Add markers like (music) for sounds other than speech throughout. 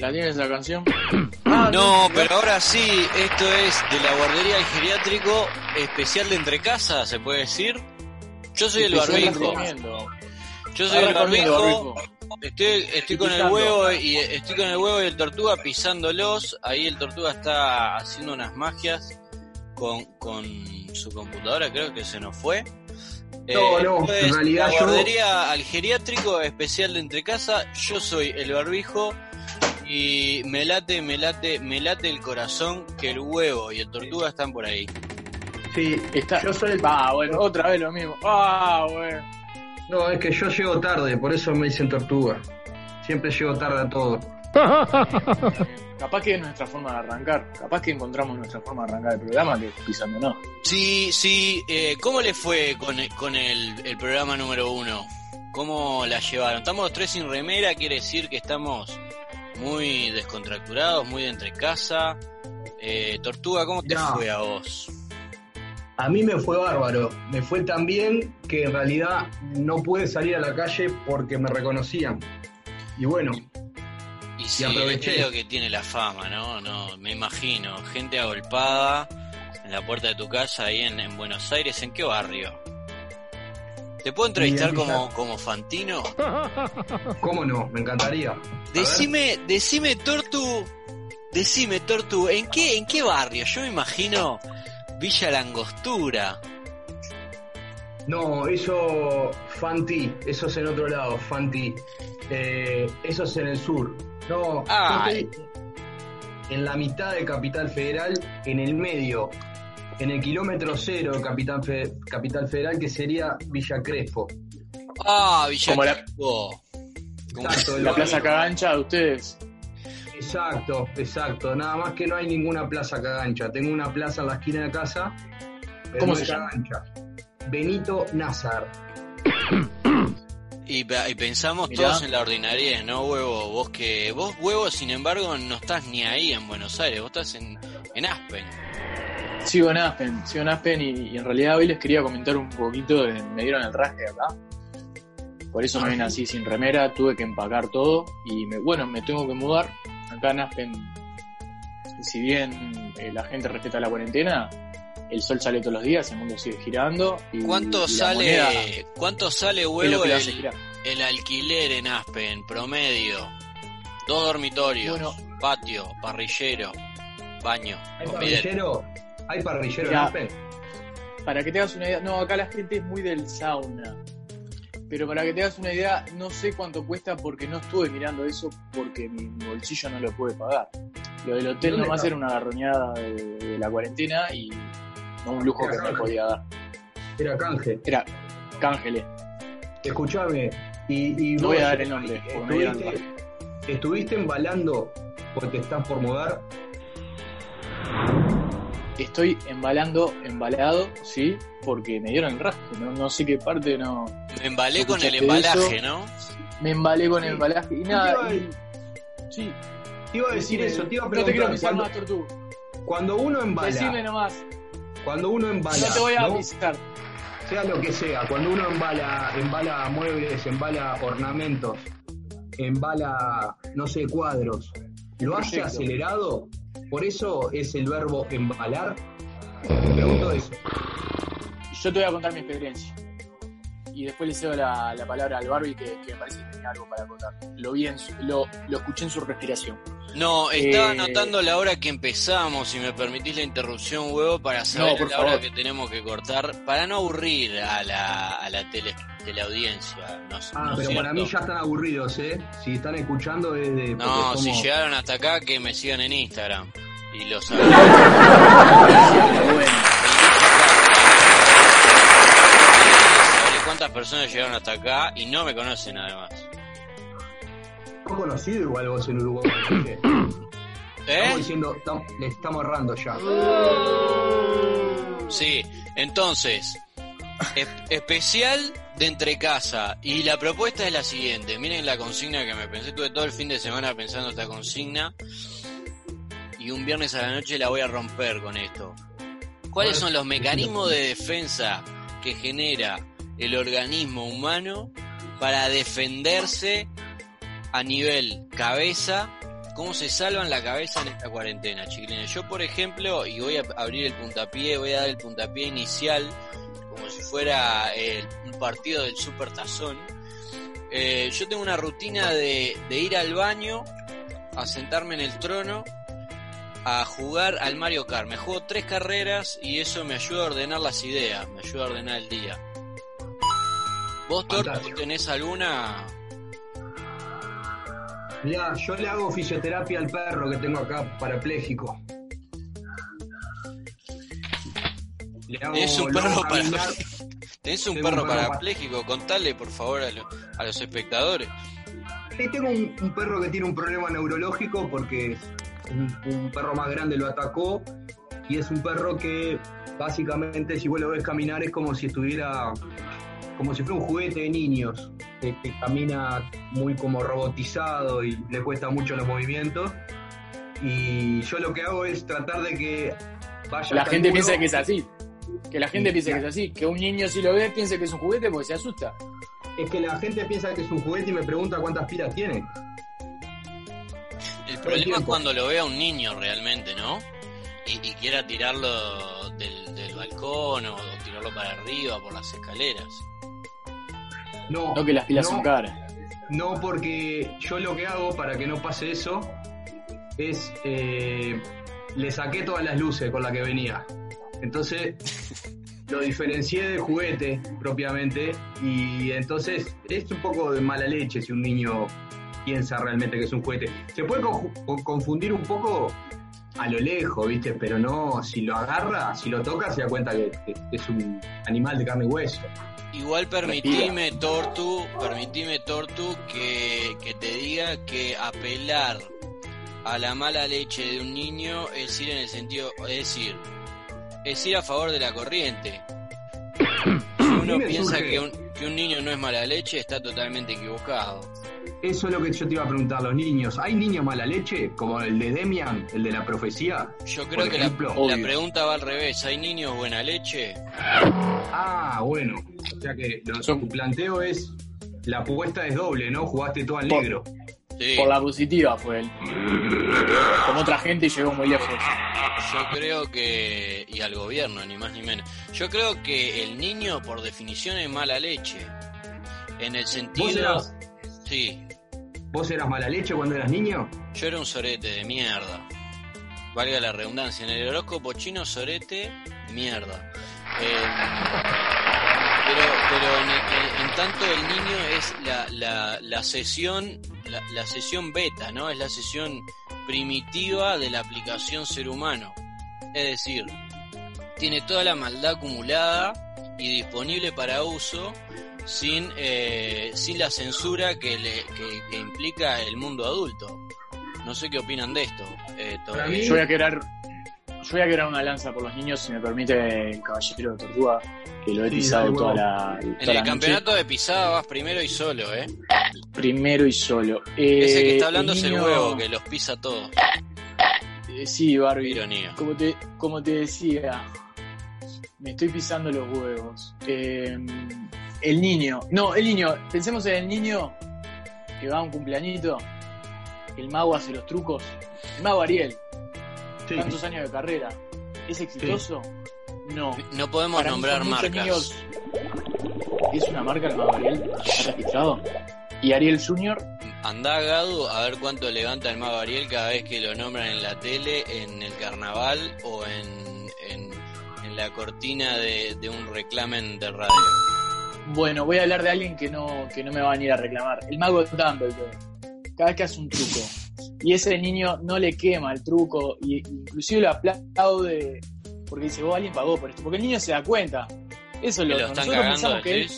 ¿La tienes la canción? (coughs) No, pero ahora sí, esto es de la guardería del geriátrico especial de entre casa, se puede decir. Yo soy el barbijo. Yo soy el barbijo. Estoy, estoy con el huevo y estoy con el huevo y el tortuga pisándolos. Ahí el tortuga está haciendo unas magias con, con su computadora, creo que se nos fue. Eh, No, no, en es realidad la yo- guardería al geriátrico especial de entre casa. Yo soy el barbijo y me late, me late, me late el corazón que el huevo y el tortuga están por ahí. Sí, Está... yo soy el... Ah, bueno, otra vez lo mismo. Ah, bueno. No, es que yo llego tarde, por eso me dicen tortuga. Siempre llego tarde a todo. (laughs) Capaz que es nuestra forma de arrancar. Capaz que encontramos nuestra forma de arrancar el programa que pisando no. Sí, sí, eh, ¿cómo le fue con, el- con el, el programa número uno? ¿Cómo la llevaron? Estamos los tres sin remera, quiere decir que estamos muy descontracturados, muy de entre casa. Eh, Tortuga, ¿cómo te No. fue a vos? A mí me fue bárbaro. Me fue tan bien que en realidad no pude salir a la calle porque me reconocían. Y bueno, Y sí, aproveché. lo que tiene la fama, ¿no? No, me imagino, gente agolpada en la puerta de tu casa ahí en, en Buenos Aires, ¿en qué barrio? ¿Te puedo entrevistar como, como Fantino? (laughs) ¿cómo no? Me encantaría. A ver. Decime, decime Tortu, decime Tortu, ¿en qué, en qué barrio? Yo me imagino Villa Langostura. No, eso Fanti, eso es en otro lado, Fanti. Eh, eso es en el sur. No, Ah. yo estoy en la mitad de Capital Federal, en el medio, en el kilómetro cero de Capital, Fe- Capital Federal, que sería Villa Crespo. Ah, Villa Como la- Crespo. Como- Exacto, La Plaza Cagancha de ustedes. Exacto, exacto. Nada más que no hay ninguna plaza cagancha. Tengo una plaza en la esquina de casa. pero ¿Cómo no se llama? cagancha. Benito Nazar. Y, pe- y pensamos Mirá. todos en la ordinaria, ¿no, huevo? Vos que, vos, huevo, sin embargo, no estás ni ahí en Buenos Aires, vos estás en, en Aspen. Sigo en Aspen, sigo en Aspen y, y en realidad hoy les quería comentar un poquito, de- me dieron el rasgue acá. Por eso me vine así sin remera, tuve que empacar todo y me, bueno, me tengo que mudar. Acá en Aspen, si bien eh, la gente respeta la cuarentena, el sol sale todos los días, el mundo sigue girando. Y, ¿Cuánto y sale, moneda cuánto sale, huevo, el, el alquiler en Aspen, promedio? Dos dormitorios, Bueno. patio, parrillero, baño, ¿Hay parrillero? ¿Hay parrillero en Mirá. Aspen? Para que te hagas una idea, no, acá la gente es muy del sauna. Pero para que te hagas una idea, no sé cuánto cuesta porque no estuve mirando eso porque mi, bolsillo no lo puede pagar. Lo del hotel ¿Dónde nomás está? era una garroñada de, de la cuarentena y no un lujo que me podía dar. Era canje. Era cángeles. Escuchame. Y, y No voy a dar el nombre, ¿estuviste, ¿Estuviste embalando porque estás por mudar? Estoy embalando, embalado, sí, porque me dieron el rasgo. No, no sé qué parte, no. Me embalé con el ¿Escuchaste embalaje, eso? ¿no? Me embalé con el embalaje y te nada. iba y- sí, Te iba a decir decime, eso, te iba a no te quiero preguntar. pisar cuando, más, Tortuga. cuando uno embala, Decime nomás. cuando uno embala, No te voy a ¿no? pisar. sea lo que sea, cuando uno embala, embala muebles, embala ornamentos, embala, no sé, cuadros, ¿lo hace acelerado? Por eso es el verbo embalar. Me pregunto eso. Yo te voy a contar mi experiencia. Y después le cedo la, la palabra al Barbie que, que me parece que tenía algo para contar. Lo vi en su- lo, lo escuché en su respiración. No, estaba Eh, anotando la hora que empezamos, si me permitís la interrupción, huevo, para saber No, por la hora que tenemos que cortar, para no aburrir a la, a la tele, teleaudiencia. ¿no, es- Ah, no es pero para mí ya están aburridos, ¿eh? Si están escuchando es de... No, si llegaron hasta acá, que me sigan en Instagram. Y los (laughs) cuántas personas llegaron hasta acá y no me conocen además. ¿Sos conocido igual vos en Uruguay? ¿Eh? Estamos diciendo, tam- le estamos errando ya. Sí, entonces, es- especial de entre casa. Y la propuesta es la siguiente. Miren la consigna que me pensé. Tuve todo el fin de semana pensando esta consigna. Y un viernes a la noche la voy a romper con esto. ¿Cuáles son los mecanismos de defensa que genera el organismo humano para defenderse a nivel cabeza cómo se salvan la cabeza en esta cuarentena, chiquilines. Yo, por ejemplo, y voy a abrir el puntapié, voy a dar el puntapié inicial, como si fuera el- un partido del Super Tazón. Eh, yo tengo una rutina de, de ir al baño, a sentarme en el trono, a jugar al Mario Kart. Me juego tres carreras y eso me ayuda a ordenar las ideas, me ayuda a ordenar el día. ¿Vos, Torto, tenés alguna? Mirá, yo le hago fisioterapia al perro que tengo acá parapléjico. Es (laughs) un perro para-. ¿Tenés un perro parapléjico? Contale, por favor, a, lo- a los espectadores. Sí, tengo un, un perro que tiene un problema neurológico porque un, un perro más grande lo atacó y es un perro que básicamente si vos lo ves caminar es como si estuviera como si fuera un juguete de niños que, que camina muy como robotizado y le cuesta mucho los movimientos y yo lo que hago es tratar de que vaya La gente piensa que es así. Que la gente Sí, piensa que es así. Que un niño si lo ve piense que es un juguete porque se asusta. es que la gente piensa que es un juguete y me pregunta cuántas pilas tiene El problema es cuando lo vea un niño realmente, ¿no? Y, y quiera tirarlo del, del balcón o, tirarlo para arriba por las escaleras. no No que las pilas no. son caras. No, porque yo lo que hago para que no pase eso es eh, le saqué todas las luces con las que venía. Entonces lo diferencié del juguete propiamente y entonces es un poco de mala leche si un niño piensa realmente que es un juguete. Se puede confundir un poco a lo lejos, ¿viste? Pero no, si lo agarra, si lo toca, se da cuenta que, que es un animal de carne y hueso. Igual permitime, Tortu, permitime, Tortu, que, que te diga que apelar a la mala leche de un niño es ir en el sentido, es decir, es ir a favor de la corriente. Si (coughs) uno piensa surge- que un, que un niño no es mala leche, está totalmente equivocado. Eso es lo que yo te iba a preguntar, los niños. ¿Hay niños mala leche? Como el de Demian, el de la profecía. Yo creo Por que la, ejemplo, la pregunta va al revés. ¿Hay niños buena leche? Ah, bueno. O sea que tu planteo es. La apuesta es doble, ¿no? Jugaste todo al Por- negro. Sí, Por la positiva fue él. Como otra gente llegó muy lejos. yo creo que... Y al gobierno, ni más ni menos. Yo creo que el niño, por definición, es mala leche. En el ¿Vos sentido... eras, Sí, ¿Vos eras mala leche cuando eras niño? yo era un sorete de mierda. Valga la redundancia. En el horóscopo chino, sorete, mierda. Eh, pero pero en, en- en tanto el niño es la, la, la sesión la, la sesión beta, ¿no? Es la sesión primitiva de la aplicación ser humano. Es decir, tiene toda la maldad acumulada y disponible para uso sin, eh, sin la censura que, le, que, que implica el mundo adulto. No sé qué opinan de esto. eh, Para todavía. mí- Yo voy a quebrar. Yo voy a quebrar una lanza por los niños, si me permite el caballero de Tortuga, que lo he Sí, pisado dale, toda la, toda En la el noche. campeonato de pisada vas primero y solo, ¿eh? Primero y solo. Eh, Ese que está hablando el es el niño- huevo, que los pisa todos. Eh, sí, Barbie. Ironía. Como te, como te decía, me estoy pisando los huevos. Eh, el niño. No, el niño. Pensemos en el niño que va a un cumpleañito. El mago hace los trucos. El mago Ariel. Sí. Tantos años de carrera. ¿Es exitoso? No. No podemos Para nombrar marcas. niños- ¿Es una marca el mago Ariel? ¿Está registrado? ¿Y Ariel Junior? Andá Gadu a ver cuánto levanta el mago Ariel cada vez que lo nombran en la tele, en el carnaval o en, en, en la cortina de, de un reclamen de radio. Bueno, voy a hablar de alguien que no, que no me va a venir a reclamar. El mago Dumbledore. Cada vez que hace un truco. Y ese niño no le quema el truco. Y inclusive lo aplaude. Porque dice, vos alguien pagó por esto. Porque el niño se da cuenta. Eso es lo lo que están nosotros cagando, pensamos que él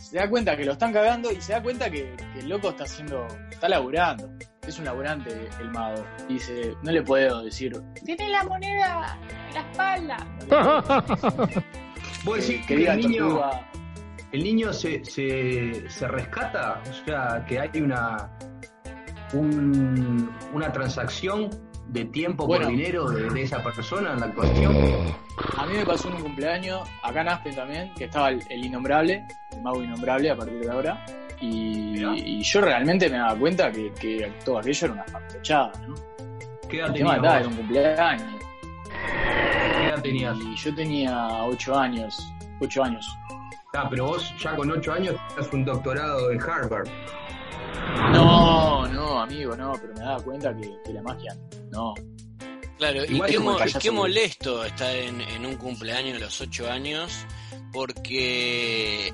se da cuenta que lo están cagando y se da cuenta que, que el loco está haciendo, está laburando. Es un laburante el mago. Y dice, no le puedo decir, tiene la moneda en la espalda. (laughs) ¿Vos decís que el niño, Tortuga, el niño se, se, se rescata? O sea, que hay una, un- una transacción de tiempo Bueno. por dinero de, de esa persona en la cuestión. A mí me pasó en un cumpleaños, acá en Aspen también, que estaba el, el innombrable, mago innombrable a partir de ahora. Y, yo realmente me daba cuenta que, que todo aquello era una fantochada, ¿no? ¿Qué edad El tenías? era un cumpleaños. ¿Qué edad tenías? Y yo tenía 8 años. 8 años. Ah, pero vos ya con 8 años tenías un doctorado en Harvard. No, no, amigo, no, pero me daba cuenta que, que la magia, no. Claro, Igual y qué, mo- molesto estar en, en un cumpleaños de los 8 años, porque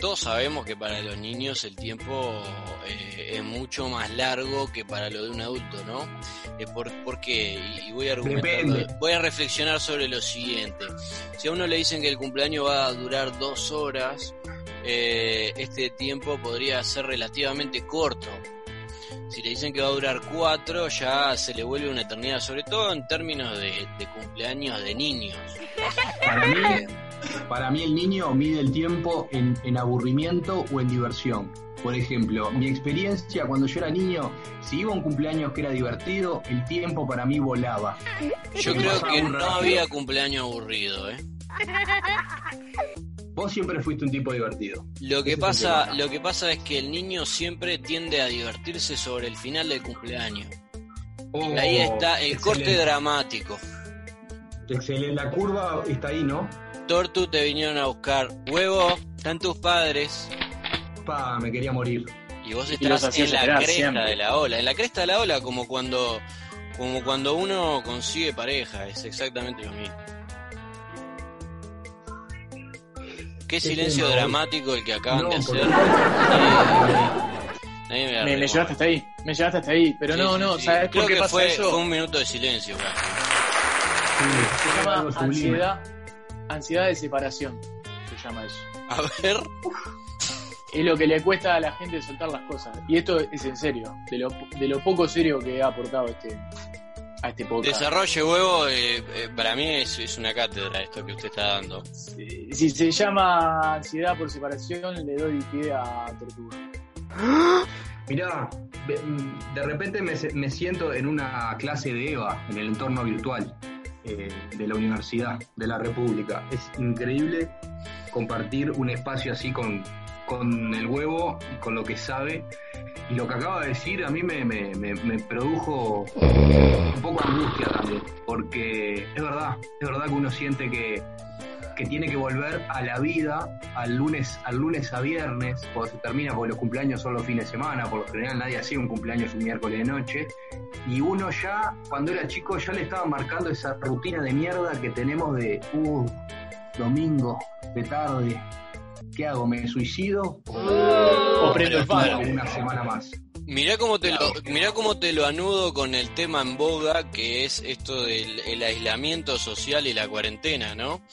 todos sabemos que para los niños el tiempo eh, es mucho más largo que para lo de un adulto, ¿no? Eh, por, ¿por qué? Y, y voy a voy a reflexionar sobre lo siguiente. Si a uno le dicen que el cumpleaños va a durar dos horas, eh, este tiempo podría ser relativamente corto. Si le dicen que va a durar cuatro, ya se le vuelve una eternidad, sobre todo en términos de, de cumpleaños de niños. Para mí, para mí el niño mide el tiempo en, en aburrimiento o en diversión. Por ejemplo, mi experiencia cuando yo era niño, si iba a un cumpleaños que era divertido, el tiempo para mí volaba. Yo Me creo que no había cumpleaños aburrido, ¿eh? (laughs) Vos siempre fuiste un tipo divertido. Lo que Ese pasa, lo que pasa es que el niño siempre tiende a divertirse sobre el final del cumpleaños. Oh, Y ahí está el corte dramático. Excelente. La curva está ahí, ¿no? Tortu te vinieron a buscar huevo, están tus padres Pa, me quería morir. y vos estás en la cresta siempre. de la ola. En la cresta de la ola como cuando como cuando uno consigue pareja, es exactamente lo mismo. Qué silencio tema, dramático el que acaban No, de porque- hacer. Nadie- nadie me Me, me llevaste hasta ahí, me llevaste hasta ahí. Pero Sí, no, sí, no, sí. ¿sabes Creo por qué que pasa fue, eso? fue un minuto de silencio casi. Sí, Se llama ansiedad, ansiedad de separación, se llama eso. A ver, Es lo que le cuesta a la gente soltar las cosas. Y esto es en serio, de lo, de lo poco serio que ha aportado este a este podcast. desarrolle huevo, eh, eh, para mí es, es una cátedra esto que usted está dando. Si, si se llama ansiedad por separación, le doy pie a Tortuga. (gasps) Mirá, de, de repente me, me siento en una clase de EVA, en el entorno virtual eh, de la Universidad de la República. Es increíble compartir un espacio así con, con el huevo, con lo que sabe. Y lo que acaba de decir a mí me, me- me- produjo un poco angustia también, porque es verdad, es verdad que uno siente que, que tiene que volver a la vida al lunes, al lunes a viernes, cuando se termina, porque los cumpleaños son los fines de semana, por lo general nadie hacía un cumpleaños un miércoles de noche, y uno ya, cuando era chico, ya le estaba marcando esa rutina de mierda que tenemos de, uh, domingo, de tarde, ¿qué hago? ¿Me suicido? O prendo el. O una semana más. Mirá cómo te lo, mirá cómo te lo anudo con el tema en boga que es esto del el aislamiento social y la cuarentena, ¿no? (laughs)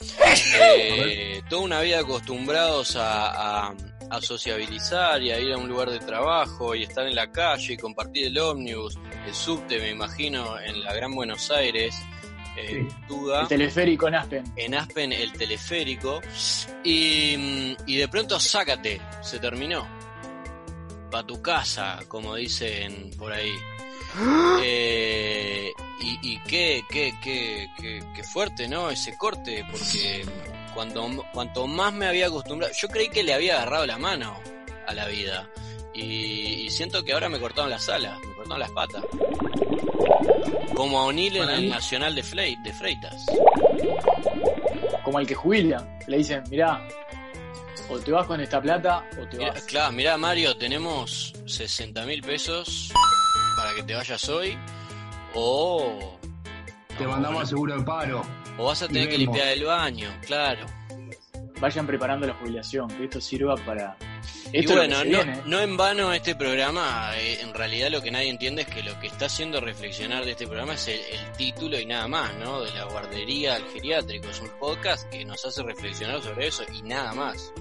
Eh, toda una vida acostumbrados a, a, a sociabilizar y a ir a un lugar de trabajo y estar en la calle y compartir el ómnibus, el subte, me imagino, en la Gran Buenos Aires, eh, Sí. Tuga El teleférico en Aspen. en Aspen el teleférico y, y de pronto sácate, se terminó. Pa' tu casa, como dicen por ahí. (gasps) Eh, y y qué, qué, qué, qué, qué fuerte, ¿no? Ese corte, porque cuando, cuanto más me había acostumbrado, yo creí que le había agarrado la mano a la vida. Y, y siento que ahora me cortaron las alas, me cortaron las patas. Como a O'Neill en Para el Nacional de, Freitas. Como el que jubila. Le dicen, mirá, o te vas con esta plata o te Mirá, vas. claro, mirá Mario, tenemos 60 mil pesos para que te vayas hoy o... Te no, mandamos a seguro de paro. o vas a tener que limpiar el baño, claro. Vayan preparando la jubilación, que esto sirva para. Y bueno, se no, en vano este programa, eh, en realidad lo que nadie entiende es que lo que está haciendo reflexionar de este programa es el, el título y nada más, ¿no? De la guardería al geriátrico. Es un podcast que nos hace reflexionar sobre eso y nada más.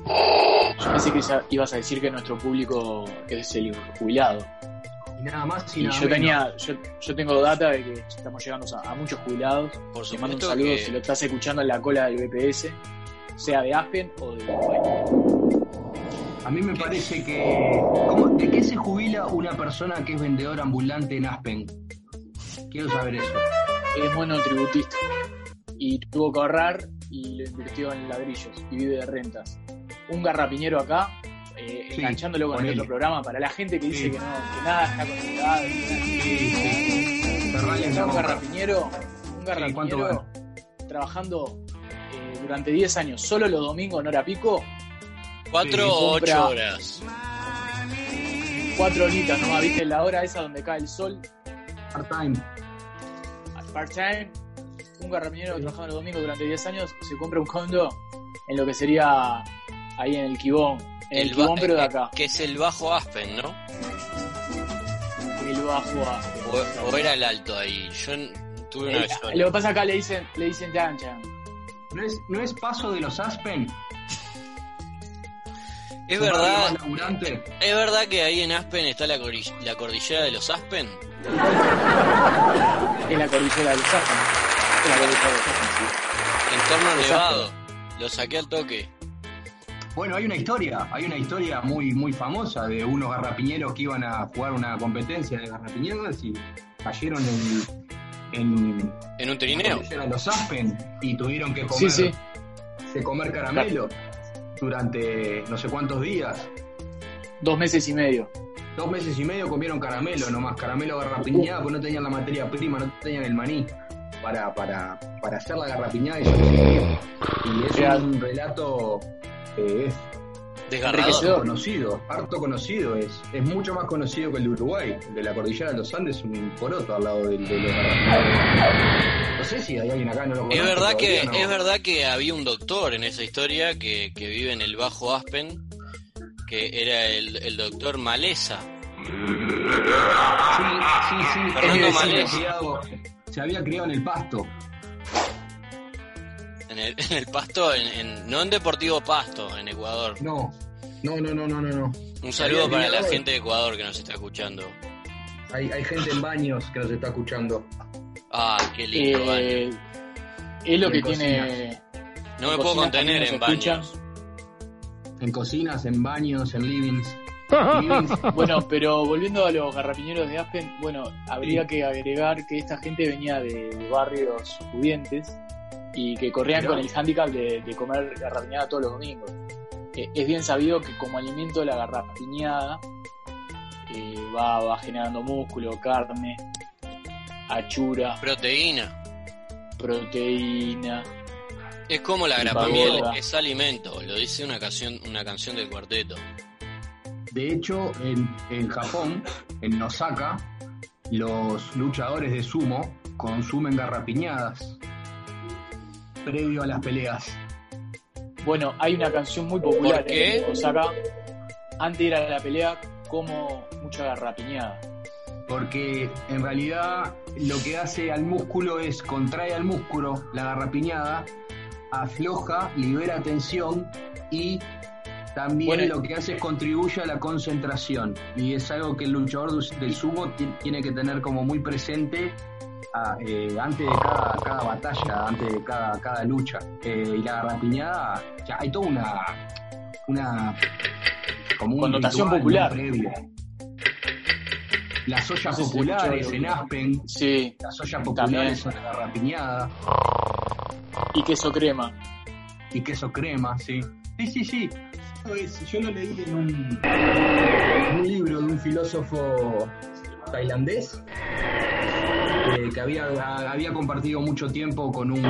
Yo pensé que ya ibas a decir que nuestro público es el jubilado. Y nada más y, Y nada yo menos. tenía, yo, yo tengo data de que estamos llegando a, a muchos jubilados. Por Te mando un saludo que- si lo estás escuchando en la cola del BPS, sea de Aspen o de Uruguay. A mí me parece que... ¿cómo- ¿De qué se jubila una persona que es vendedor ambulante en Aspen? Quiero saber eso. Es monotributista. Y tuvo que ahorrar y lo invirtió en ladrillos y vive de rentas. un garrapiñero acá, eh, Sí, enganchándolo con el otro programa, para la gente que dice Sí. que, no, que nada está conectado. en un garrapiñero, un ¿cuánto garrapiñero trabajando eh, durante 10 años, solo los domingos en hora pico, Cuatro Sí, o ocho horas. 4 horitas nomás, viste, la hora esa donde cae el sol, Part-time. part-time, un garrapiñero trabajando los domingos durante 10 años, se compra un condo en lo que sería ahí en el Quibón, en el, Quibón pero de eh, acá, Que es el bajo Aspen, ¿no? el bajo a... O, o era el alto ahí. Yo tuve una Eh, vez lo que pasa acá le dicen, le dicen chancha. ¿No es, ¿No es paso de los Aspen? Es ¿Un barrio verdad, es verdad que ahí en Aspen está la, cordillera de los Aspen. Es la cordillera del Sajan. Es la cordillera del Sajan, sí. Entorno Los nevado. Lo saqué al toque. Bueno, hay una historia, hay una historia muy muy famosa de unos garrapiñeros que iban a jugar una competencia de garrapiñeras y cayeron en, en En un trineo. en los Aspen y tuvieron que comer, Sí, sí. que comer caramelo durante no sé cuántos días. Dos meses y medio. Dos meses y medio comieron caramelo nomás, caramelo garrapiñada, porque no tenían la materia prima, no tenían el maní para, para, para hacer la garrapiñada y sobrevivir. Y es un relato que es Desgarrador. Conocido, harto conocido, es, es mucho más conocido que el de Uruguay. El de la cordillera de los Andes es un poroto al lado del de los. No sé si hay alguien acá no lo conoce. Es verdad que es verdad que había un doctor en esa historia que, que vive en el Bajo Aspen, que era el, el doctor Maleza. Sí, sí, sí. Fernando Es criado, se había criado en el pasto. En el, (laughs) en el Pasto, en, en- no en Deportivo Pasto, en Ecuador. No, no, no, no, no, no. no. Un saludo para la gente de Ecuador que nos está escuchando. Hay, hay gente en baños que nos está escuchando. Ah, qué lindo. Eh, es lo que en tiene. No me puedo contener en baños. En cocinas, en baños, en livings. (laughs) Bueno, pero volviendo a los garrapiñeros de Aspen, bueno, habría Sí. que agregar que esta gente venía de, de barrios pudientes y que corrían con el hándicap de, de comer garrapiñada todos los domingos. Eh, es bien sabido que como alimento la garrapiñada eh, va, va generando músculo, carne, achura, Proteína. proteína. Es como la grapamiel, es alimento. Lo dice una canción, una canción del cuarteto. De hecho, en, en Japón, en Osaka, los luchadores de sumo consumen garrapiñadas previo a las peleas. Bueno, hay una canción muy popular ¿Por qué? en Osaka. Antes de ir a la pelea, como mucha garrapiñada. Porque en realidad lo que hace al músculo es contrae al músculo la garrapiñada, afloja, libera tensión y también Bueno, lo que hace es contribuye a la concentración. Y es algo que el luchador del- del sumo ti- tiene que tener como muy presente eh, antes de cada, cada batalla, antes de cada, cada lucha. Eh, y la garrapiñada, ya hay toda una, una como un Connotación ritual, popular. Las ollas No sé si populares en. Aspen, Sí, las ollas También. populares son la garrapiñada y queso crema. y queso crema, sí. Sí, sí, sí. Yo lo leí en un, en un libro de un filósofo tailandés eh, que había, había compartido mucho tiempo con un,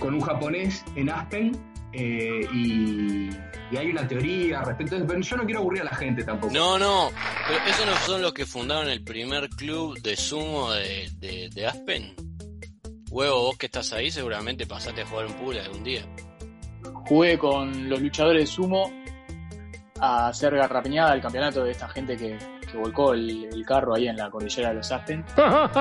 con un japonés en Aspen eh, y, y hay una teoría respecto a eso, pero yo no quiero aburrir a la gente tampoco. No, no, pero esos no son los que fundaron el primer club de sumo de, de, de Aspen. Huevo, vos que estás ahí seguramente pasaste a jugar un pool algún día. Jugué con los luchadores de sumo a hacer garrapiñada al campeonato de esta gente que, que volcó el, el carro ahí en la cordillera de los Aspen.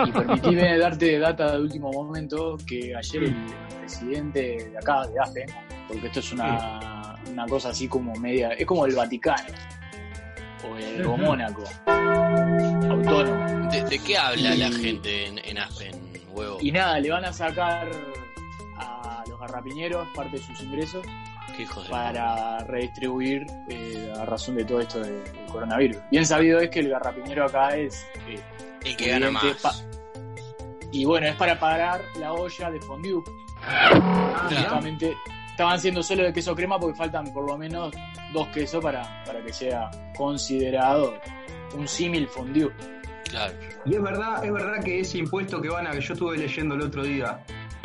Y permitime (laughs) darte data de último momento que ayer el presidente de acá, de Aspen, porque esto es una, una cosa así como media, es como el Vaticano o, el, o. Mónaco, autónomo. ¿De, de qué habla la gente en, en Aspen, huevo? Y nada, le van a sacar a los garrapiñeros parte de sus ingresos ¿Qué hijos de para redistribuir eh, a razón de todo esto de- del coronavirus. Bien sabido es que el garrapiñero acá es eh, El que gana más. y bueno, es para pagar la olla de fondue. Ah. Justamente estaban haciendo solo de queso crema porque faltan por lo menos dos quesos para, para que sea considerado un símil fondue. Claro. Y es verdad, es verdad que ese impuesto que van a, que yo estuve leyendo el otro día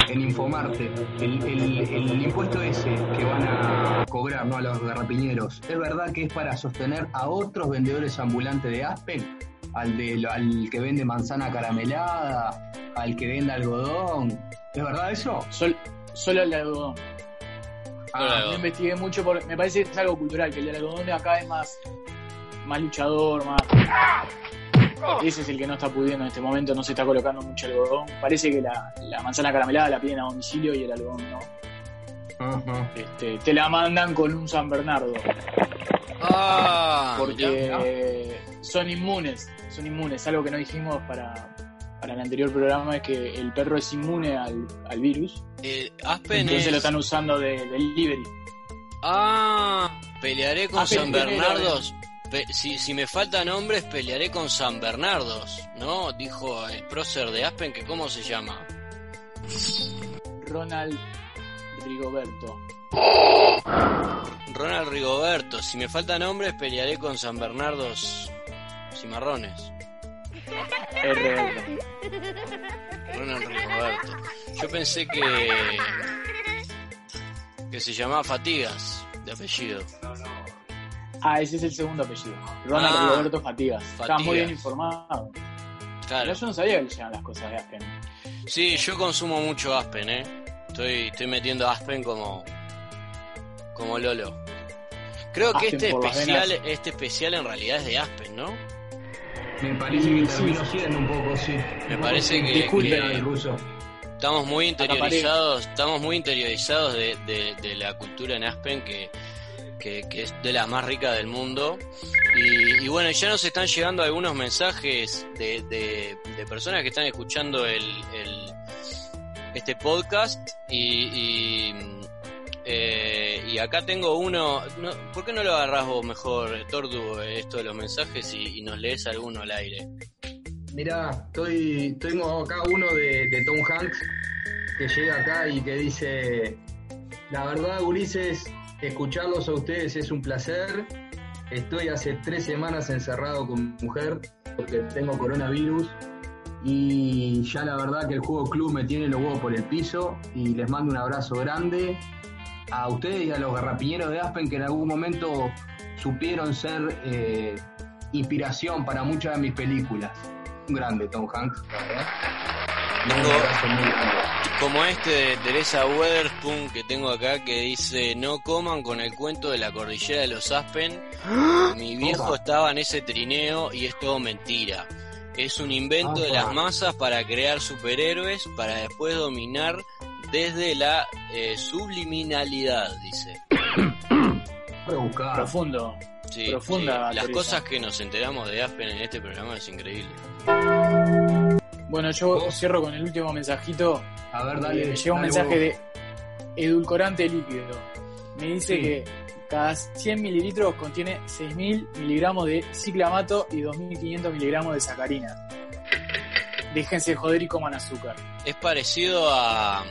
en Infomarte, el, el- el impuesto ese que van a cobrar ¿no? a los garrapiñeros, es verdad que es para sostener a otros vendedores ambulantes de Aspen, al, de, al que vende manzana caramelada, al que vende algodón. ¿Es verdad eso? Sol- solo el de algodón. Solo el Yo algodón. investigué mucho, por, me parece que es algo cultural, que el de algodón de acá es más, más luchador, más... Ese es el que no está pudiendo en este momento, no se está colocando mucho algodón. Parece que la, la manzana caramelada la piden a domicilio y el algodón no. Este, te la mandan con un San Bernardo, Ah, mirá. porque son inmunes, son inmunes. Algo que no dijimos para, para el anterior programa es que el perro es inmune al, al virus, Eh, Aspen entonces es- lo están usando de delivery. Ah, pelearé con Aspen San Bernardos. Si, si me faltan nombres, pelearé con San Bernardos, ¿no? Dijo el prócer de Aspen, que ¿cómo se llama? Ronald Rigoberto. Ronald Rigoberto. Si me faltan nombres, pelearé con San Bernardos Cimarrones. R. Ronald Rigoberto. Yo pensé que. que se llamaba Fatigas, de apellido. Ah, ese es el segundo apellido. Ronald Ah, Rigoberto Fatigas. Está muy Fatigas. bien informado. Claro. Pero yo no sabía que le llaman las cosas de Aspen. Sí, yo consumo mucho Aspen, ¿eh? Estoy, estoy metiendo Aspen como. como Lolo. Creo que este especial, este especial en realidad es de Aspen, ¿no? Me parece que Sí, terminó sí. siendo un poco, sí. Me parece que- Disculpe, que- el ruso. Estamos muy interiorizados, estamos muy interiorizados de, de- de la cultura en Aspen que, que, es de las más ricas del mundo. Y, bueno, ya nos están llegando algunos mensajes de, de- personas que están escuchando el, el- este podcast y, y, eh, acá tengo uno. No, ¿Por qué no lo agarrás vos mejor, Tordu, esto de los mensajes y, y nos lees alguno al aire? Mirá, estoy, tengo acá uno de, de Tom Hanks que llega acá y que dice, la verdad, Ulises, escucharlos a ustedes es un placer. Estoy hace tres semanas encerrado con mi mujer porque tengo coronavirus y ya la verdad que el juego club me tiene los huevos por el piso y les mando un abrazo grande a ustedes y a los garrapiñeros de Aspen que en algún momento supieron ser eh, inspiración para muchas de mis películas. Un grande Tom Hanks, verdad. Como este de Teresa Weatherspoon que tengo acá que dice no coman con el cuento de la cordillera de los Aspen. Mi viejo Opa. estaba en ese trineo y es todo mentira. Es un invento de las masas para crear superhéroes para después dominar desde la eh, subliminalidad, dice. (coughs) Profundo. Sí, Profunda, sí, Las cosas que nos enteramos de Aspen en este programa es increíble. Bueno, yo ¿Vos? cierro con el último mensajito. A ver, Eh, dale. me llega un mensaje vos. de edulcorante líquido. Me dice Sí. que cada 100 mililitros contiene 6.000 miligramos de ciclamato y 2.500 miligramos de sacarina. Déjense joder y coman azúcar. Es parecido a.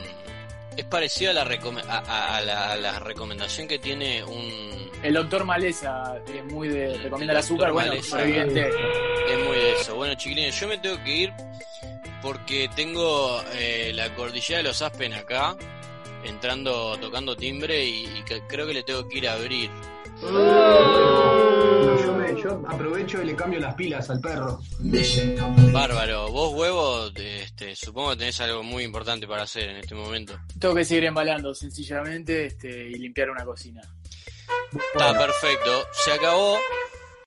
Es parecido a la, recome- a, a- a la, a la recomendación que tiene un. El doctor Maleza es muy de... recomienda el El azúcar, bueno, Maleza. Es muy de eso. Bueno, chiquilines, yo me tengo que ir porque tengo eh, la cordillera de los Aspen acá, entrando, tocando timbre y, y que- creo que le tengo que ir a abrir. Bueno, yo, me- yo aprovecho y le cambio las pilas al perro. Bárbaro, vos huevos, este, supongo que tenés algo muy importante para hacer en este momento. Tengo que seguir embalando sencillamente este, y limpiar una cocina. Está perfecto, se acabó.